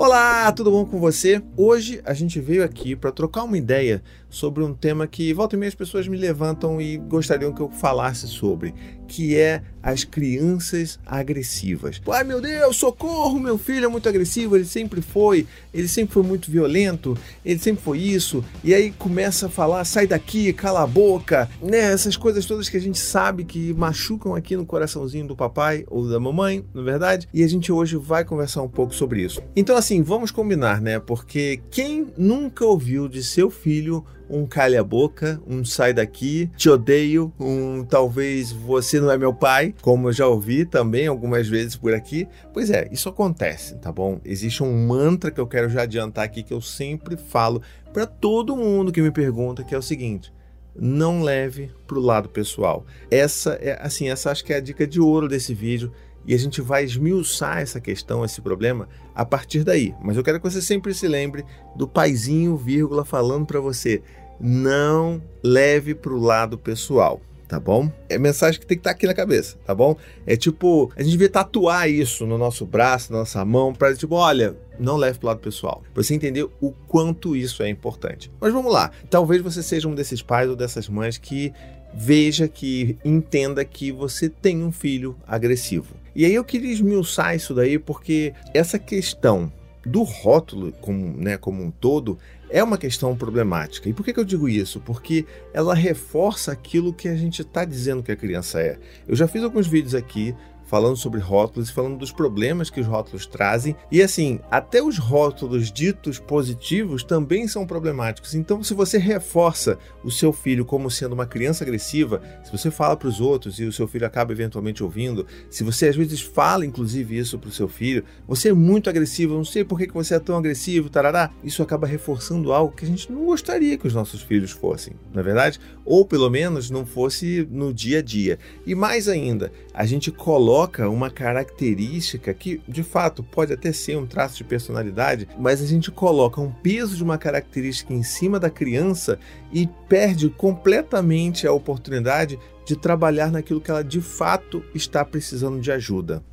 Olá, tudo bom com você? Hoje a gente veio aqui para trocar uma ideia sobre um tema que volta e meia as pessoas me levantam e gostariam que eu falasse sobre, que é as crianças agressivas. Ai meu Deus, socorro, meu filho é muito agressivo, ele sempre foi, ele sempre foi muito violento, ele sempre foi isso, e aí começa a falar, sai daqui, cala a boca, né? Essas coisas todas que a gente sabe que machucam aqui no coraçãozinho do papai ou da mamãe, na é verdade, e a gente hoje vai conversar um pouco sobre isso. Então assim, vamos combinar, né? Porque quem nunca ouviu de seu filho um calha boca, um sai daqui, te odeio, um talvez você não é meu pai, como eu já ouvi também algumas vezes por aqui. Pois é, isso acontece, tá bom? Existe um mantra que eu quero já adiantar aqui que eu sempre falo para todo mundo que me pergunta, que é o seguinte: não leve para o lado pessoal. Essa é assim, essa acho que é a dica de ouro desse vídeo e a gente vai esmiuçar essa questão, esse problema a partir daí. Mas eu quero que você sempre se lembre do paizinho, vírgula, falando para você: não leve para o lado pessoal. Tá bom? É mensagem que tem que estar tá aqui na cabeça, tá bom? É tipo, a gente devia tatuar isso no nosso braço, na nossa mão, para tipo, olha, não leve para o lado pessoal. Pra você entender o quanto isso é importante. Mas vamos lá. Talvez você seja um desses pais ou dessas mães que veja que entenda que você tem um filho agressivo. E aí eu queria esmiuçar isso daí porque essa questão do rótulo como, né, como um todo é uma questão problemática. E por que, que eu digo isso? Porque ela reforça aquilo que a gente está dizendo que a criança é. Eu já fiz alguns vídeos aqui falando sobre rótulos e falando dos problemas que os rótulos trazem. E assim, até os rótulos ditos positivos também são problemáticos. Então, se você reforça o seu filho como sendo uma criança agressiva, se você fala para os outros e o seu filho acaba eventualmente ouvindo, se você às vezes fala inclusive isso para o seu filho, você é muito agressivo, não sei por que você é tão agressivo, tarará, isso acaba reforçando algo que a gente não gostaria que os nossos filhos fossem, na é verdade? Ou pelo menos não fosse no dia a dia. E mais ainda, a gente coloca coloca uma característica que, de fato, pode até ser um traço de personalidade, mas a gente coloca um peso de uma característica em cima da criança e perde completamente a oportunidade de trabalhar naquilo que ela de fato está precisando de ajuda.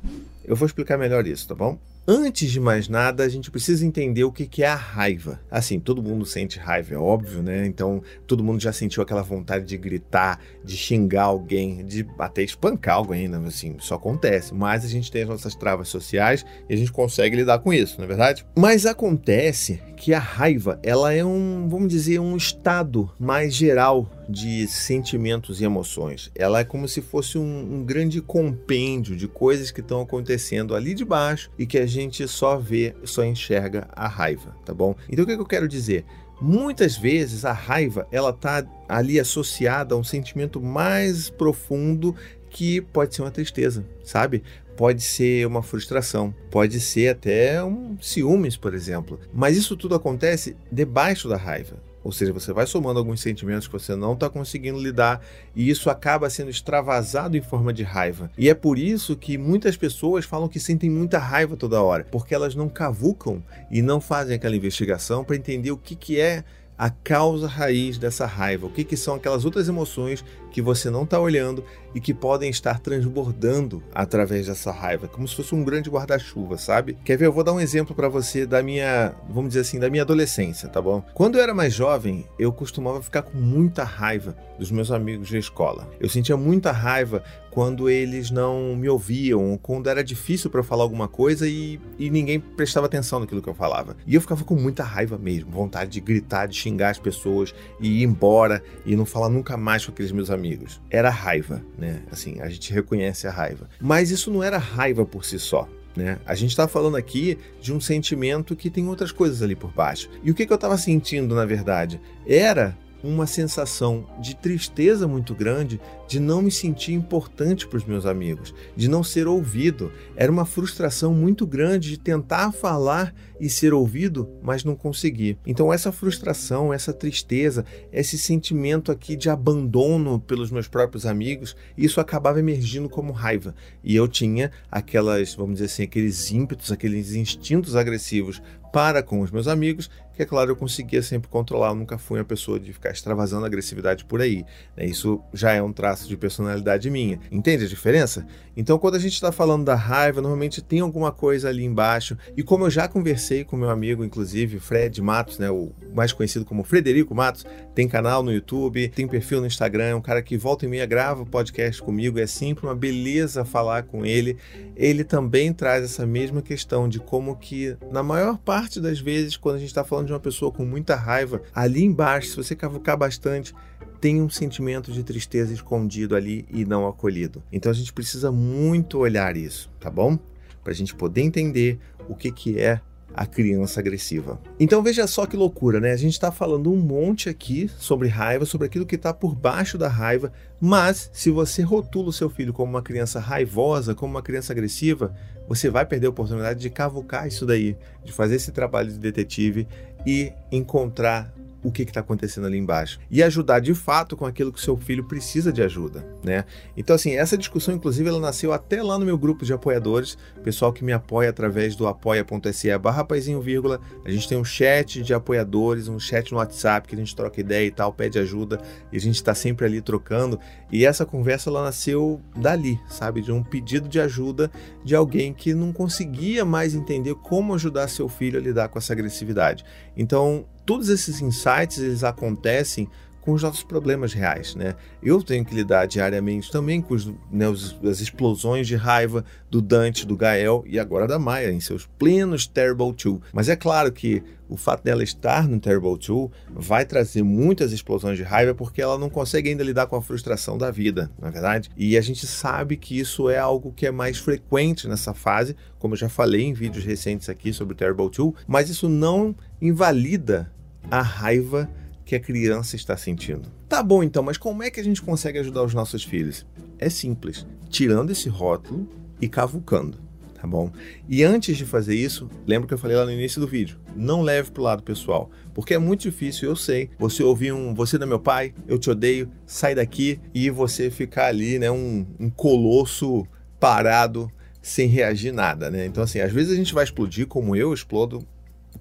Eu vou explicar melhor isso, tá bom? Antes de mais nada, a gente precisa entender o que é a raiva. Assim, todo mundo sente raiva, é óbvio, né? Então, todo mundo já sentiu aquela vontade de gritar, de xingar alguém, de até espancar alguém, né? Assim, isso acontece. Mas a gente tem as nossas travas sociais e a gente consegue lidar com isso, não é verdade? Mas acontece que a raiva, ela é um, vamos dizer, um estado mais geral de sentimentos e emoções. Ela é como se fosse um, um grande compêndio de coisas que estão acontecendo ali de baixo e que a gente só vê, só enxerga a raiva, tá bom? Então o que, que eu quero dizer? Muitas vezes a raiva ela está ali associada a um sentimento mais profundo que pode ser uma tristeza, sabe? Pode ser uma frustração, pode ser até um ciúmes, por exemplo. Mas isso tudo acontece debaixo da raiva. Ou seja, você vai somando alguns sentimentos que você não está conseguindo lidar e isso acaba sendo extravasado em forma de raiva. E é por isso que muitas pessoas falam que sentem muita raiva toda hora, porque elas não cavucam e não fazem aquela investigação para entender o que, que é a causa raiz dessa raiva, o que, que são aquelas outras emoções que você não está olhando e que podem estar transbordando através dessa raiva, como se fosse um grande guarda-chuva, sabe? Quer ver? Eu vou dar um exemplo para você da minha, vamos dizer assim, da minha adolescência, tá bom? Quando eu era mais jovem, eu costumava ficar com muita raiva dos meus amigos de escola. Eu sentia muita raiva quando eles não me ouviam, quando era difícil para eu falar alguma coisa e, e ninguém prestava atenção naquilo que eu falava. E eu ficava com muita raiva mesmo, vontade de gritar, de xingar as pessoas e ir embora e não falar nunca mais com aqueles meus amigos. Era raiva, né? Assim, a gente reconhece a raiva. Mas isso não era raiva por si só. Né? A gente está falando aqui de um sentimento que tem outras coisas ali por baixo. E o que, que eu estava sentindo, na verdade? Era uma sensação de tristeza muito grande de não me sentir importante para os meus amigos, de não ser ouvido. Era uma frustração muito grande de tentar falar e ser ouvido, mas não conseguir. Então, essa frustração, essa tristeza, esse sentimento aqui de abandono pelos meus próprios amigos, isso acabava emergindo como raiva. E eu tinha aquelas, vamos dizer assim, aqueles ímpetos, aqueles instintos agressivos para com os meus amigos, que é claro eu conseguia sempre controlar. Eu nunca fui uma pessoa de ficar extravasando agressividade por aí. Né? Isso já é um traço traço de personalidade minha. Entende a diferença? Então, quando a gente está falando da raiva, normalmente tem alguma coisa ali embaixo. E como eu já conversei com meu amigo, inclusive, Fred Matos, né, o mais conhecido como Frederico Matos, tem canal no YouTube, tem perfil no Instagram, é um cara que volta e meia grava podcast comigo, é sempre uma beleza falar com ele. Ele também traz essa mesma questão de como que, na maior parte das vezes, quando a gente está falando de uma pessoa com muita raiva, ali embaixo, se você cavucar bastante, tem um sentimento de tristeza escondido ali e não acolhido. Então a gente precisa muito olhar isso, tá bom? Para a gente poder entender o que, que é a criança agressiva. Então veja só que loucura, né? A gente está falando um monte aqui sobre raiva, sobre aquilo que está por baixo da raiva, mas se você rotula o seu filho como uma criança raivosa, como uma criança agressiva, você vai perder a oportunidade de cavucar isso daí, de fazer esse trabalho de detetive e encontrar o que está acontecendo ali embaixo e ajudar de fato com aquilo que seu filho precisa de ajuda, né? Então assim, essa discussão inclusive ela nasceu até lá no meu grupo de apoiadores, pessoal que me apoia através do apoia.se barra paizinho vírgula, a gente tem um chat de apoiadores, um chat no WhatsApp que a gente troca ideia e tal, pede ajuda e a gente está sempre ali trocando e essa conversa ela nasceu dali, sabe, de um pedido de ajuda de alguém que não conseguia mais entender como ajudar seu filho a lidar com essa agressividade. Então todos esses insights eles acontecem com os nossos problemas reais, né? Eu tenho que lidar diariamente também com os, né, os, as explosões de raiva do Dante, do Gael e agora da Maia em seus plenos Terrible 2. Mas é claro que o fato dela estar no Terrible 2 vai trazer muitas explosões de raiva porque ela não consegue ainda lidar com a frustração da vida, na é verdade? E a gente sabe que isso é algo que é mais frequente nessa fase, como eu já falei em vídeos recentes aqui sobre o Terrible 2, mas isso não invalida a raiva que a criança está sentindo. Tá bom então, mas como é que a gente consegue ajudar os nossos filhos? É simples, tirando esse rótulo e cavucando, tá bom? E antes de fazer isso, lembra que eu falei lá no início do vídeo, não leve pro lado pessoal, porque é muito difícil, eu sei, você ouvir um você da meu pai, eu te odeio, sai daqui e você ficar ali, né, um, um colosso parado sem reagir nada, né? Então assim, às vezes a gente vai explodir como eu explodo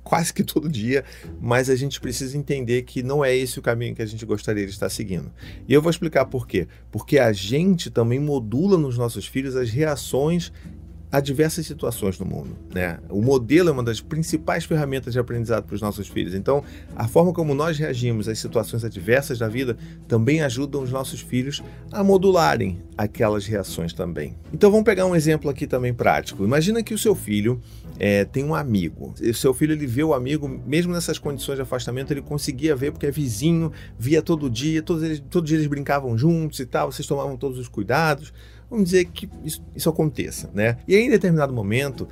quase que todo dia, mas a gente precisa entender que não é esse o caminho que a gente gostaria de estar seguindo. E eu vou explicar por quê. Porque a gente também modula nos nossos filhos as reações a diversas situações no mundo. Né? O modelo é uma das principais ferramentas de aprendizado para os nossos filhos. Então, a forma como nós reagimos às situações adversas da vida também ajuda os nossos filhos a modularem aquelas reações também. Então, vamos pegar um exemplo aqui também prático. Imagina que o seu filho é, tem um amigo. O seu filho ele vê o amigo, mesmo nessas condições de afastamento, ele conseguia ver porque é vizinho, via todo dia, todos eles, eles brincavam juntos e tal, vocês tomavam todos os cuidados vamos dizer que isso, isso aconteça, né? E aí, em determinado momento,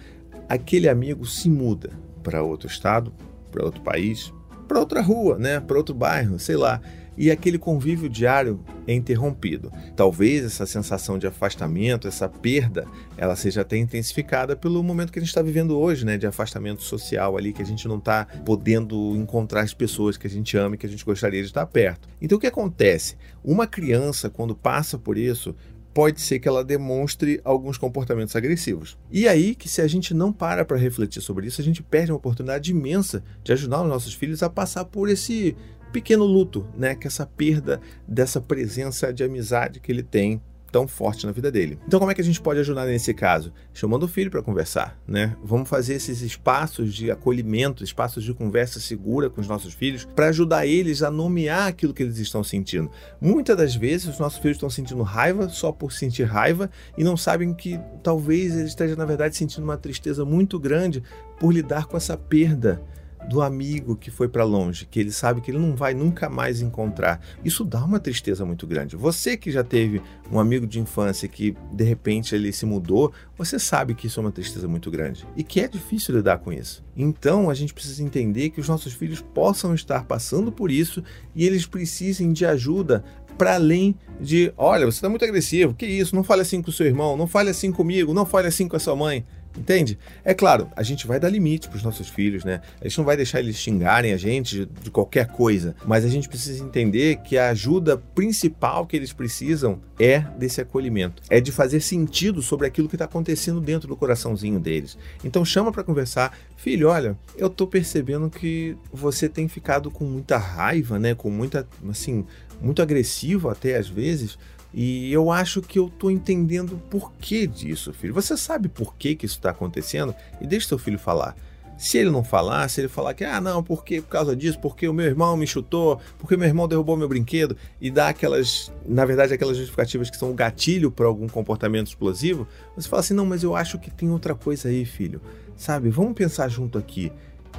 aquele amigo se muda para outro estado, para outro país, para outra rua, né? Para outro bairro, sei lá. E aquele convívio diário é interrompido. Talvez essa sensação de afastamento, essa perda, ela seja até intensificada pelo momento que a gente está vivendo hoje, né? De afastamento social ali, que a gente não está podendo encontrar as pessoas que a gente ama e que a gente gostaria de estar perto. Então o que acontece? Uma criança, quando passa por isso, pode ser que ela demonstre alguns comportamentos agressivos. E aí que se a gente não para para refletir sobre isso, a gente perde uma oportunidade imensa de ajudar os nossos filhos a passar por esse pequeno luto, né, que essa perda dessa presença de amizade que ele tem tão forte na vida dele. Então, como é que a gente pode ajudar nesse caso? Chamando o filho para conversar, né? Vamos fazer esses espaços de acolhimento, espaços de conversa segura com os nossos filhos, para ajudar eles a nomear aquilo que eles estão sentindo. Muitas das vezes, os nossos filhos estão sentindo raiva só por sentir raiva e não sabem que talvez eles estejam, na verdade, sentindo uma tristeza muito grande por lidar com essa perda do amigo que foi para longe, que ele sabe que ele não vai nunca mais encontrar. Isso dá uma tristeza muito grande. Você que já teve um amigo de infância que de repente ele se mudou, você sabe que isso é uma tristeza muito grande e que é difícil lidar com isso. Então a gente precisa entender que os nossos filhos possam estar passando por isso e eles precisem de ajuda para além de, olha, você está muito agressivo, que isso? Não fale assim com o seu irmão, não fale assim comigo, não fale assim com a sua mãe. Entende? É claro, a gente vai dar limite para os nossos filhos, né? A gente não vai deixar eles xingarem a gente de, qualquer coisa, mas a gente precisa entender que a ajuda principal que eles precisam é desse acolhimento, é de fazer sentido sobre aquilo que está acontecendo dentro do coraçãozinho deles. Então chama para conversar, filho, olha, eu tô percebendo que você tem ficado com muita raiva, né? Com muita, assim, muito agressivo até às vezes E eu acho que eu tô entendendo o porquê disso, filho. Você sabe por que, que isso está acontecendo? E deixa seu filho falar. Se ele não falar, se ele falar que, ah, não, porque por causa disso, porque o meu irmão me chutou, porque meu irmão derrubou meu brinquedo, e dá aquelas, na verdade, aquelas justificativas que são o gatilho para algum comportamento explosivo, você fala assim, não, mas eu acho que tem outra coisa aí, filho. Sabe, vamos pensar junto aqui.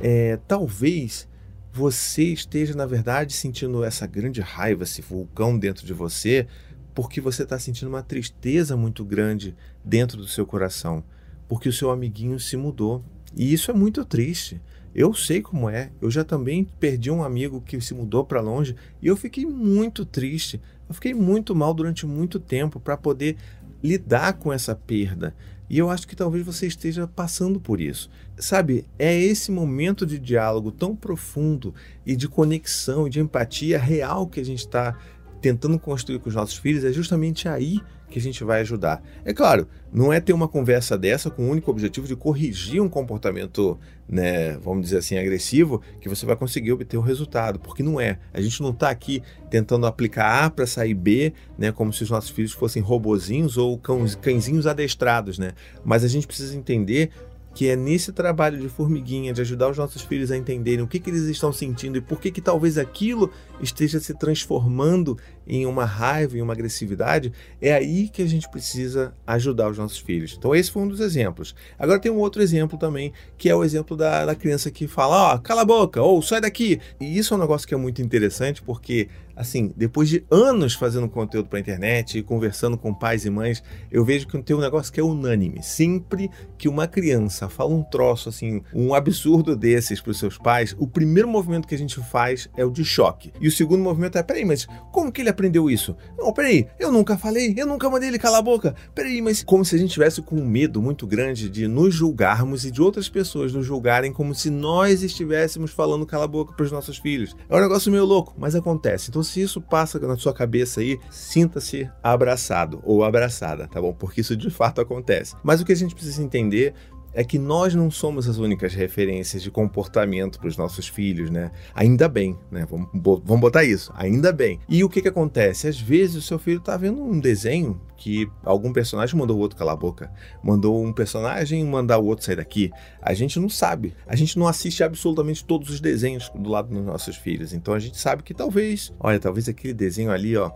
É, talvez você esteja, na verdade, sentindo essa grande raiva, esse vulcão dentro de você, porque você está sentindo uma tristeza muito grande dentro do seu coração, porque o seu amiguinho se mudou e isso é muito triste. Eu sei como é. Eu já também perdi um amigo que se mudou para longe e eu fiquei muito triste. Eu fiquei muito mal durante muito tempo para poder lidar com essa perda. E eu acho que talvez você esteja passando por isso. Sabe, é esse momento de diálogo tão profundo e de conexão e de empatia real que a gente está tentando construir com os nossos filhos, é justamente aí que a gente vai ajudar. É claro, não é ter uma conversa dessa com o único objetivo de corrigir um comportamento, né, vamos dizer assim, agressivo, que você vai conseguir obter o resultado, porque não é. A gente não está aqui tentando aplicar A para sair B, né, como se os nossos filhos fossem robozinhos ou cães, cãezinhos adestrados, né? Mas a gente precisa entender que é nesse trabalho de formiguinha, de ajudar os nossos filhos a entenderem o que, que eles estão sentindo e por que, que talvez aquilo esteja se transformando em uma raiva, em uma agressividade, é aí que a gente precisa ajudar os nossos filhos. Então, esse foi um dos exemplos. Agora tem um outro exemplo também, que é o exemplo da, da criança que fala: Ó, oh, cala a boca, ou sai daqui. E isso é um negócio que é muito interessante, porque assim, depois de anos fazendo conteúdo para a internet e conversando com pais e mães, eu vejo que tem um negócio que é unânime. Sempre que uma criança fala um troço assim, um absurdo desses para os seus pais, o primeiro movimento que a gente faz é o de choque. E o segundo movimento é: peraí, mas como que ele aprendeu isso? Não, peraí, eu nunca falei, eu nunca mandei ele calar a boca. Peraí, mas como se a gente tivesse com um medo muito grande de nos julgarmos e de outras pessoas nos julgarem como se nós estivéssemos falando cala a boca para os nossos filhos. É um negócio meio louco, mas acontece. Então, se isso passa na sua cabeça aí, sinta-se abraçado ou abraçada, tá bom? Porque isso de fato acontece. Mas o que a gente precisa entender é que nós não somos as únicas referências de comportamento para os nossos filhos, né? Ainda bem, né? Vamos, botar isso, ainda bem. E o que, que acontece? Às vezes o seu filho está vendo um desenho que algum personagem mandou o outro calar a boca, mandou um personagem mandar o outro sair daqui. A gente não sabe. A gente não assiste absolutamente todos os desenhos do lado dos nossos filhos. Então a gente sabe que talvez, olha, talvez aquele desenho ali, ó,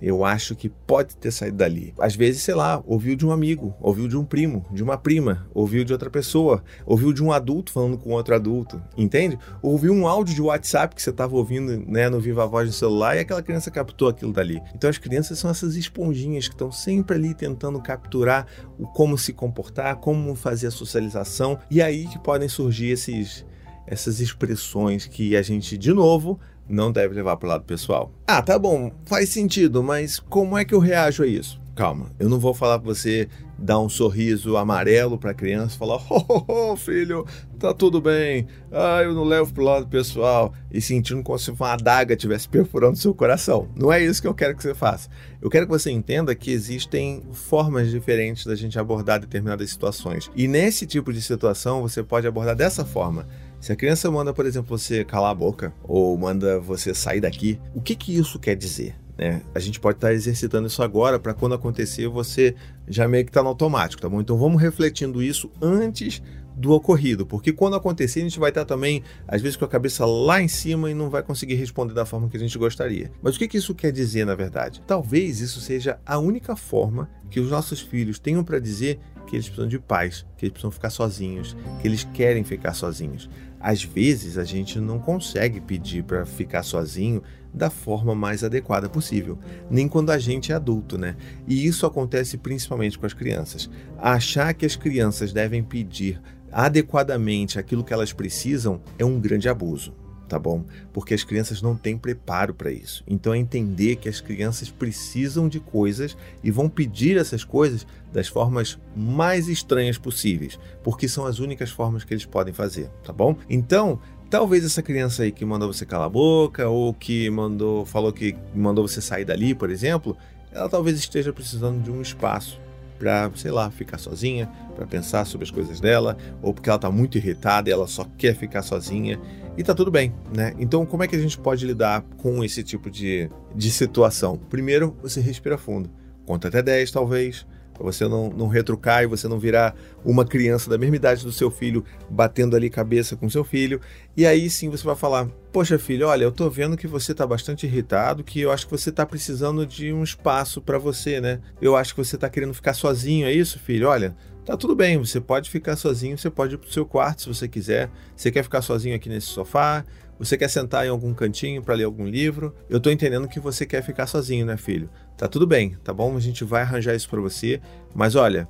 eu acho que pode ter saído dali. Às vezes, sei lá, ouviu de um amigo, ouviu de um primo, de uma prima, ouviu de outra pessoa, ouviu de um adulto falando com outro adulto, entende? Ouviu um áudio de WhatsApp que você estava ouvindo né, no Viva Voz do celular e aquela criança captou aquilo dali. Então as crianças são essas esponjinhas que estão sempre ali tentando capturar o como se comportar, como fazer a socialização, e aí que podem surgir esses essas expressões que a gente, de novo, não deve levar para o lado pessoal. Ah, tá bom, faz sentido, mas como é que eu reajo a isso? Calma, eu não vou falar para você dar um sorriso amarelo para a criança, falar: oh, oh, oh, filho, tá tudo bem, ah, eu não levo pro lado pessoal, e sentindo como se uma adaga estivesse perfurando seu coração. Não é isso que eu quero que você faça. Eu quero que você entenda que existem formas diferentes da gente abordar determinadas situações. E nesse tipo de situação, você pode abordar dessa forma. Se a criança manda, por exemplo, você calar a boca ou manda você sair daqui, o que, que isso quer dizer? Né? A gente pode estar exercitando isso agora para quando acontecer você já meio que está no automático, tá bom? Então vamos refletindo isso antes do ocorrido, porque quando acontecer a gente vai estar também, às vezes, com a cabeça lá em cima e não vai conseguir responder da forma que a gente gostaria. Mas o que, que isso quer dizer, na verdade? Talvez isso seja a única forma que os nossos filhos tenham para dizer que eles precisam de paz, que eles precisam ficar sozinhos, que eles querem ficar sozinhos. Às vezes a gente não consegue pedir para ficar sozinho da forma mais adequada possível, nem quando a gente é adulto, né? E isso acontece principalmente com as crianças. Achar que as crianças devem pedir adequadamente aquilo que elas precisam é um grande abuso tá bom? Porque as crianças não têm preparo para isso. Então é entender que as crianças precisam de coisas e vão pedir essas coisas das formas mais estranhas possíveis, porque são as únicas formas que eles podem fazer, tá bom? Então, talvez essa criança aí que mandou você calar a boca ou que mandou falou que mandou você sair dali, por exemplo, ela talvez esteja precisando de um espaço para, sei lá, ficar sozinha, para pensar sobre as coisas dela, ou porque ela está muito irritada e ela só quer ficar sozinha. E tá tudo bem, né? Então, como é que a gente pode lidar com esse tipo de, de situação? Primeiro, você respira fundo. Conta até 10, talvez para você não, não retrucar e você não virar uma criança da mesma idade do seu filho batendo ali cabeça com seu filho. E aí sim você vai falar: Poxa, filho, olha, eu tô vendo que você tá bastante irritado, que eu acho que você tá precisando de um espaço para você, né? Eu acho que você tá querendo ficar sozinho, é isso, filho? Olha, tá tudo bem, você pode ficar sozinho, você pode ir pro seu quarto se você quiser. Você quer ficar sozinho aqui nesse sofá? Você quer sentar em algum cantinho para ler algum livro? Eu tô entendendo que você quer ficar sozinho, né, filho? Tá tudo bem, tá bom? A gente vai arranjar isso para você, mas olha,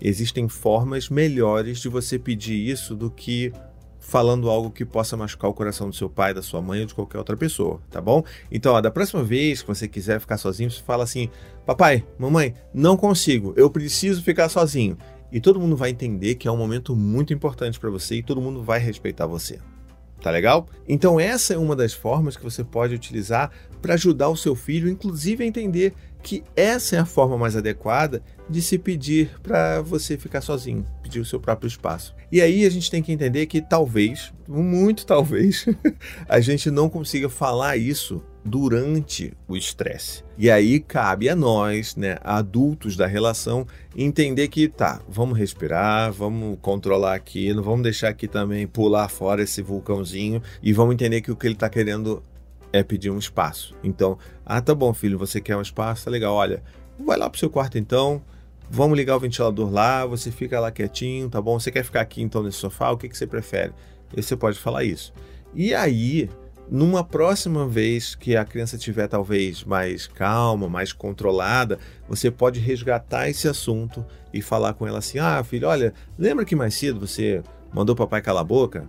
existem formas melhores de você pedir isso do que falando algo que possa machucar o coração do seu pai, da sua mãe ou de qualquer outra pessoa, tá bom? Então, ó, da próxima vez que você quiser ficar sozinho, você fala assim: Papai, mamãe, não consigo, eu preciso ficar sozinho. E todo mundo vai entender que é um momento muito importante para você e todo mundo vai respeitar você. Tá legal? Então, essa é uma das formas que você pode utilizar para ajudar o seu filho, inclusive, a entender que essa é a forma mais adequada de se pedir para você ficar sozinho, pedir o seu próprio espaço. E aí a gente tem que entender que talvez, muito talvez, a gente não consiga falar isso durante o estresse. E aí cabe a nós, né, adultos da relação, entender que tá, vamos respirar, vamos controlar aqui, não vamos deixar aqui também pular fora esse vulcãozinho e vamos entender que o que ele está querendo é pedir um espaço. Então, ah, tá bom, filho, você quer um espaço, tá legal. Olha, vai lá pro seu quarto então. Vamos ligar o ventilador lá, você fica lá quietinho, tá bom? Você quer ficar aqui então nesse sofá? O que, que você prefere? E você pode falar isso. E aí, numa próxima vez que a criança tiver talvez mais calma, mais controlada, você pode resgatar esse assunto e falar com ela assim: "Ah, filho, olha, lembra que mais cedo você mandou papai calar a boca?"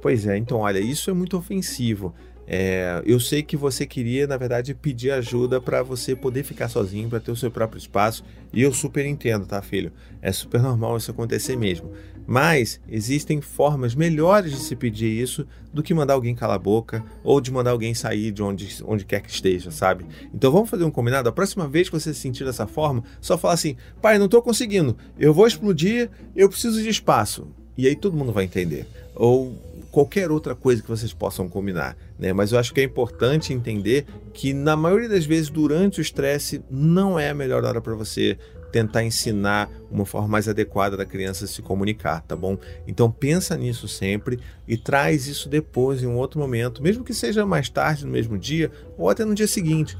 Pois é, então olha, isso é muito ofensivo. É, eu sei que você queria, na verdade, pedir ajuda para você poder ficar sozinho, para ter o seu próprio espaço. E eu super entendo, tá, filho? É super normal isso acontecer mesmo. Mas existem formas melhores de se pedir isso do que mandar alguém calar a boca ou de mandar alguém sair de onde, onde quer que esteja, sabe? Então vamos fazer um combinado? A próxima vez que você se sentir dessa forma, só fala assim: pai, não estou conseguindo, eu vou explodir, eu preciso de espaço. E aí todo mundo vai entender. Ou qualquer outra coisa que vocês possam combinar, né? Mas eu acho que é importante entender que na maioria das vezes durante o estresse não é a melhor hora para você tentar ensinar uma forma mais adequada da criança se comunicar, tá bom? Então pensa nisso sempre e traz isso depois em um outro momento, mesmo que seja mais tarde no mesmo dia ou até no dia seguinte.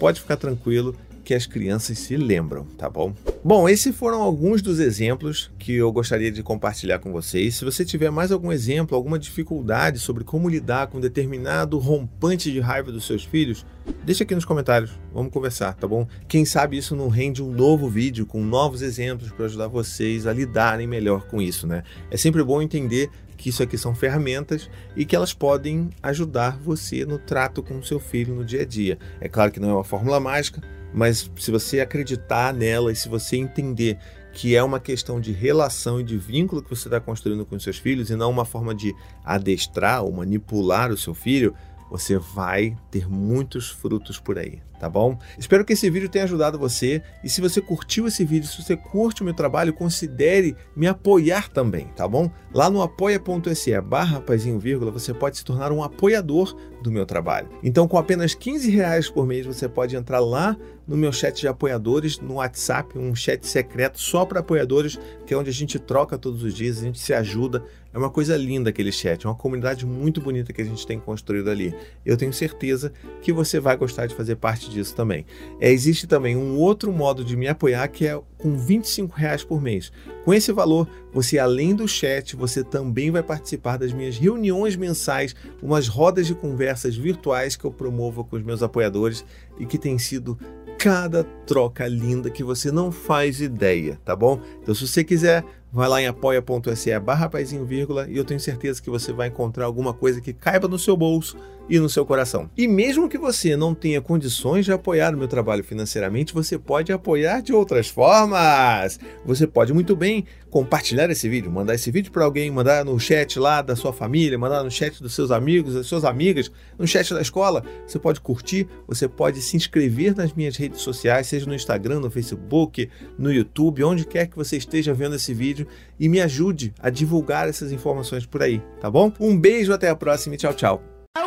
Pode ficar tranquilo que as crianças se lembram, tá bom? Bom, esses foram alguns dos exemplos que eu gostaria de compartilhar com vocês. Se você tiver mais algum exemplo, alguma dificuldade sobre como lidar com determinado rompante de raiva dos seus filhos, deixa aqui nos comentários. Vamos conversar, tá bom? Quem sabe isso não rende um novo vídeo com novos exemplos para ajudar vocês a lidarem melhor com isso, né? É sempre bom entender que isso aqui são ferramentas e que elas podem ajudar você no trato com o seu filho no dia a dia. É claro que não é uma fórmula mágica, mas se você acreditar nela e se você entender que é uma questão de relação e de vínculo que você está construindo com os seus filhos e não uma forma de adestrar ou manipular o seu filho, você vai ter muitos frutos por aí, tá bom? Espero que esse vídeo tenha ajudado você e se você curtiu esse vídeo, se você curte o meu trabalho, considere me apoiar também, tá bom? Lá no apoia.se barra vírgula, você pode se tornar um apoiador do meu trabalho. Então, com apenas 15 reais por mês, você pode entrar lá no meu chat de apoiadores, no WhatsApp, um chat secreto só para apoiadores, que é onde a gente troca todos os dias, a gente se ajuda. É uma coisa linda aquele chat, é uma comunidade muito bonita que a gente tem construído ali. Eu tenho certeza que você vai gostar de fazer parte disso também. É, existe também um outro modo de me apoiar que é com 25 reais por mês. Com esse valor, você além do chat, você também vai participar das minhas reuniões mensais, umas rodas de conversas virtuais que eu promovo com os meus apoiadores e que tem sido cada troca linda que você não faz ideia, tá bom? Então, se você quiser vai lá em apoia.se barra vírgula, e eu tenho certeza que você vai encontrar alguma coisa que caiba no seu bolso e no seu coração. E mesmo que você não tenha condições de apoiar o meu trabalho financeiramente, você pode apoiar de outras formas. Você pode muito bem compartilhar esse vídeo, mandar esse vídeo para alguém, mandar no chat lá da sua família, mandar no chat dos seus amigos, das suas amigas, no chat da escola. Você pode curtir, você pode se inscrever nas minhas redes sociais, seja no Instagram, no Facebook, no YouTube, onde quer que você esteja vendo esse vídeo e me ajude a divulgar essas informações por aí, tá bom? Um beijo, até a próxima e tchau, tchau.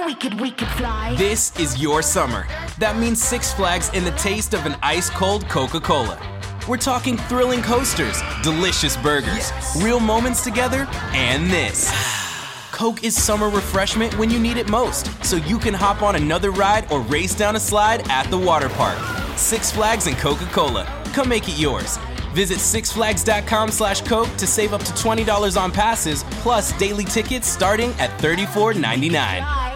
We could, we could this is your summer. That means Six Flags and the taste of an ice cold Coca Cola. We're talking thrilling coasters, delicious burgers, yes. real moments together, and this. Coke is summer refreshment when you need it most, so you can hop on another ride or race down a slide at the water park. Six Flags and Coca-Cola. Come make it yours. Visit sixflags.com slash Coke to save up to $20 on passes, plus daily tickets starting at $34.99.